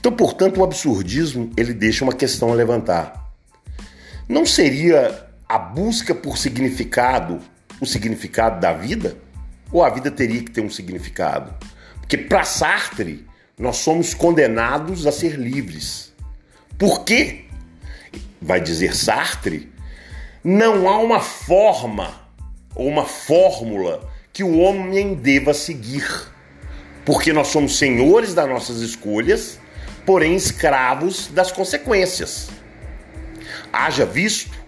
Então, portanto, o absurdismo ele deixa uma questão a levantar. Não seria a busca por significado o significado da vida? Ou a vida teria que ter um significado? Porque para Sartre, nós somos condenados a ser livres. Por quê? Vai dizer Sartre, não há uma forma ou uma fórmula que o homem deva seguir. Porque nós somos senhores das nossas escolhas, porém escravos das consequências. Haja visto,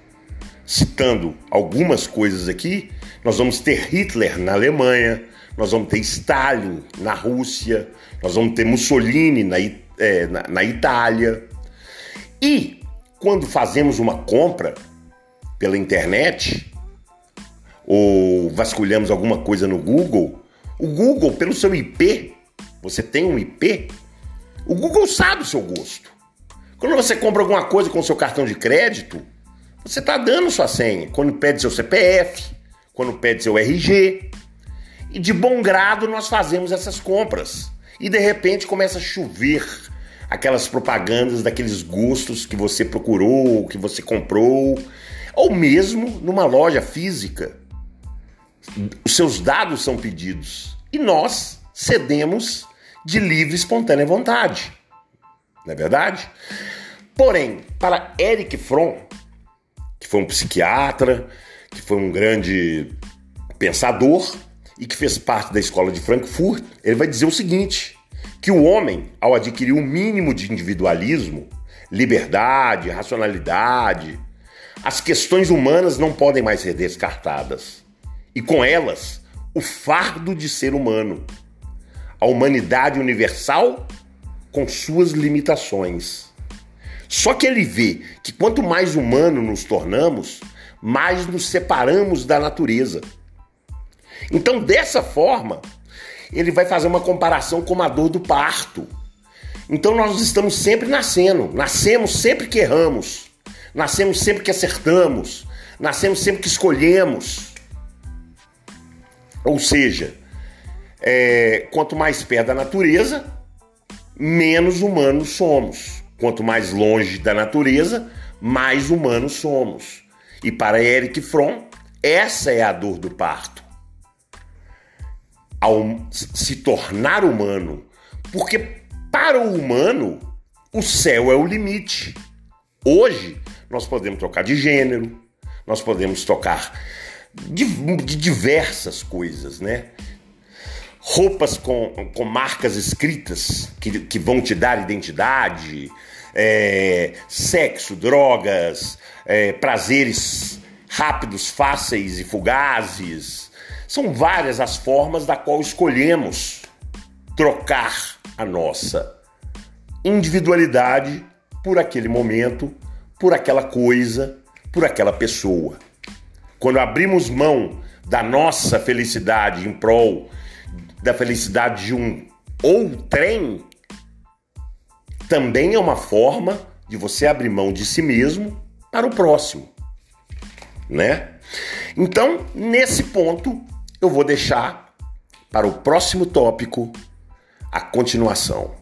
citando algumas coisas aqui, nós vamos ter Hitler na Alemanha, nós vamos ter Stalin na Rússia, nós vamos ter Mussolini na, é, na, na Itália. E quando fazemos uma compra pela internet ou vasculhamos alguma coisa no Google, o Google, pelo seu IP, você tem um IP, o Google sabe o seu gosto. Quando você compra alguma coisa com seu cartão de crédito, você está dando sua senha. Quando pede seu CPF, quando pede seu RG. E de bom grado nós fazemos essas compras. E de repente começa a chover aquelas propagandas daqueles gostos que você procurou, que você comprou, ou mesmo numa loja física. Os seus dados são pedidos e nós cedemos de livre e espontânea vontade. Não é verdade? Porém, para Eric Fromm, que foi um psiquiatra, que foi um grande pensador e que fez parte da escola de Frankfurt, ele vai dizer o seguinte: que o homem, ao adquirir um mínimo de individualismo, liberdade, racionalidade, as questões humanas não podem mais ser descartadas. E com elas, o fardo de ser humano, a humanidade universal com suas limitações. Só que ele vê que quanto mais humano nos tornamos, mais nos separamos da natureza. Então, dessa forma, ele vai fazer uma comparação com a dor do parto. Então, nós estamos sempre nascendo, nascemos sempre que erramos, nascemos sempre que acertamos, nascemos sempre que escolhemos. Ou seja, é, quanto mais perto da natureza, menos humanos somos. Quanto mais longe da natureza, mais humanos somos. E para Eric Fromm, essa é a dor do parto. Ao se tornar humano. Porque para o humano, o céu é o limite. Hoje, nós podemos trocar de gênero, nós podemos tocar de, de diversas coisas, né? Roupas com, com marcas escritas que, que vão te dar identidade, é, sexo, drogas, é, prazeres rápidos, fáceis e fugazes. São várias as formas da qual escolhemos trocar a nossa individualidade por aquele momento, por aquela coisa, por aquela pessoa. Quando abrimos mão da nossa felicidade em prol da felicidade de um outrem, também é uma forma de você abrir mão de si mesmo para o próximo, né? Então, nesse ponto, eu vou deixar para o próximo tópico a continuação.